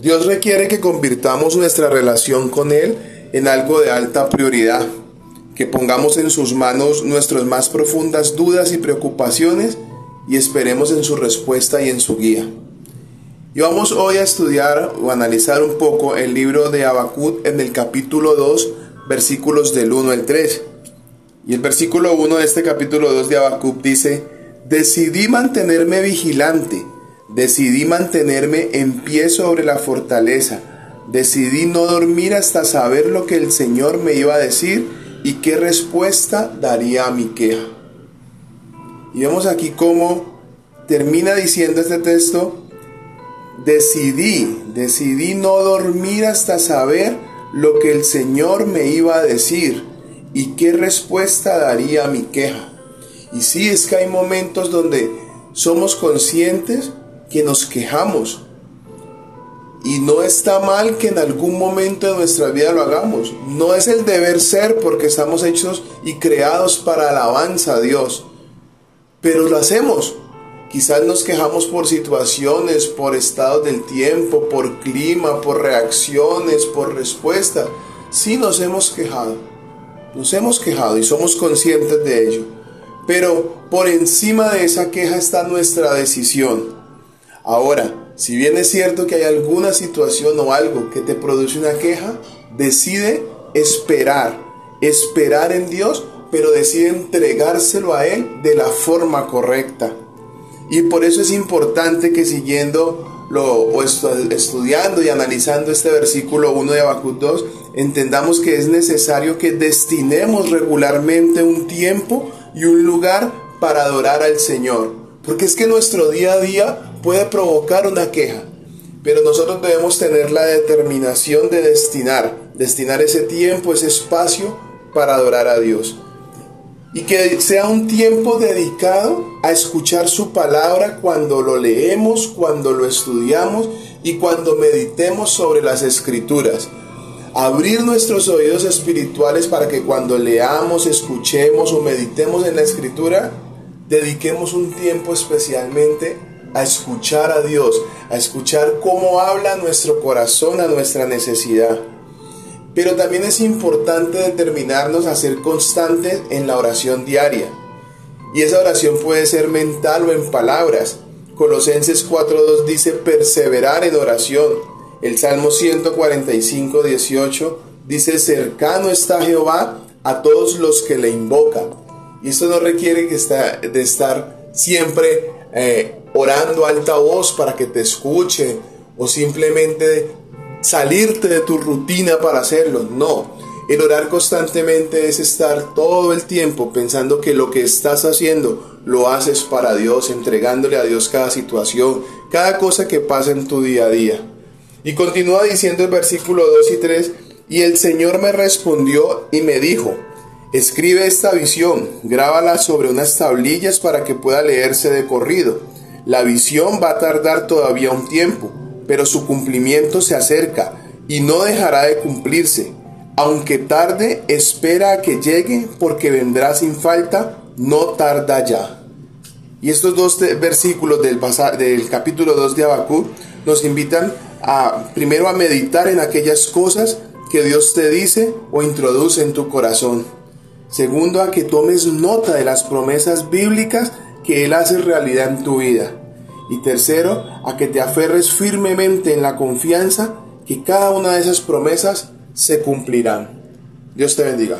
Dios requiere que convirtamos nuestra relación con Él en algo de alta prioridad, que pongamos en sus manos nuestras más profundas dudas y preocupaciones y esperemos en su respuesta y en su guía. Y vamos hoy a estudiar o analizar un poco el libro de Habacuc en el capítulo 2, versículos del 1 al 3. Y el versículo 1 de este capítulo 2 de Habacuc dice, Decidí mantenerme vigilante, decidí mantenerme en pie sobre la fortaleza, decidí no dormir hasta saber lo que el Señor me iba a decir y qué respuesta daría a mi queja. Y vemos aquí cómo termina diciendo este texto, decidí, decidí no dormir hasta saber lo que el Señor me iba a decir y qué respuesta daría a mi queja. Y sí, es que hay momentos donde somos conscientes que nos quejamos. Y no está mal que en algún momento de nuestra vida lo hagamos. No es el deber ser porque estamos hechos y creados para alabanza a Dios. Pero lo hacemos. Quizás nos quejamos por situaciones, por estados del tiempo, por clima, por reacciones, por respuestas. Sí nos hemos quejado. Nos hemos quejado y somos conscientes de ello. Pero por encima de esa queja está nuestra decisión. Ahora, si bien es cierto que hay alguna situación o algo que te produce una queja, decide esperar, esperar en Dios, pero decide entregárselo a Él de la forma correcta. Y por eso es importante que siguiendo lo, o estudiando y analizando este versículo 1 de Habacuc 2, entendamos que es necesario que destinemos regularmente un tiempo y un lugar para adorar al Señor. Porque es que nuestro día a día puede provocar una queja, pero nosotros debemos tener la determinación de destinar, destinar ese tiempo, ese espacio para adorar a Dios. Y que sea un tiempo dedicado a escuchar su palabra cuando lo leemos, cuando lo estudiamos y cuando meditemos sobre las escrituras abrir nuestros oídos espirituales para que cuando leamos, escuchemos o meditemos en la escritura, dediquemos un tiempo especialmente a escuchar a Dios, a escuchar cómo habla nuestro corazón a nuestra necesidad. Pero también es importante determinarnos a ser constantes en la oración diaria. Y esa oración puede ser mental o en palabras. Colosenses 4.2 dice perseverar en oración el Salmo 145, 18 dice, cercano está Jehová a todos los que le invocan. Y esto no requiere que está, de estar siempre eh, orando alta voz para que te escuche o simplemente salirte de tu rutina para hacerlo. No, el orar constantemente es estar todo el tiempo pensando que lo que estás haciendo lo haces para Dios, entregándole a Dios cada situación, cada cosa que pasa en tu día a día. Y continúa diciendo el versículo 2 y 3, y el Señor me respondió y me dijo, escribe esta visión, grábala sobre unas tablillas para que pueda leerse de corrido. La visión va a tardar todavía un tiempo, pero su cumplimiento se acerca y no dejará de cumplirse. Aunque tarde, espera a que llegue, porque vendrá sin falta, no tarda ya. Y estos dos versículos del, del capítulo 2 de Habacuc nos invitan a primero a meditar en aquellas cosas que Dios te dice o introduce en tu corazón. Segundo, a que tomes nota de las promesas bíblicas que Él hace realidad en tu vida. Y tercero, a que te aferres firmemente en la confianza que cada una de esas promesas se cumplirán. Dios te bendiga.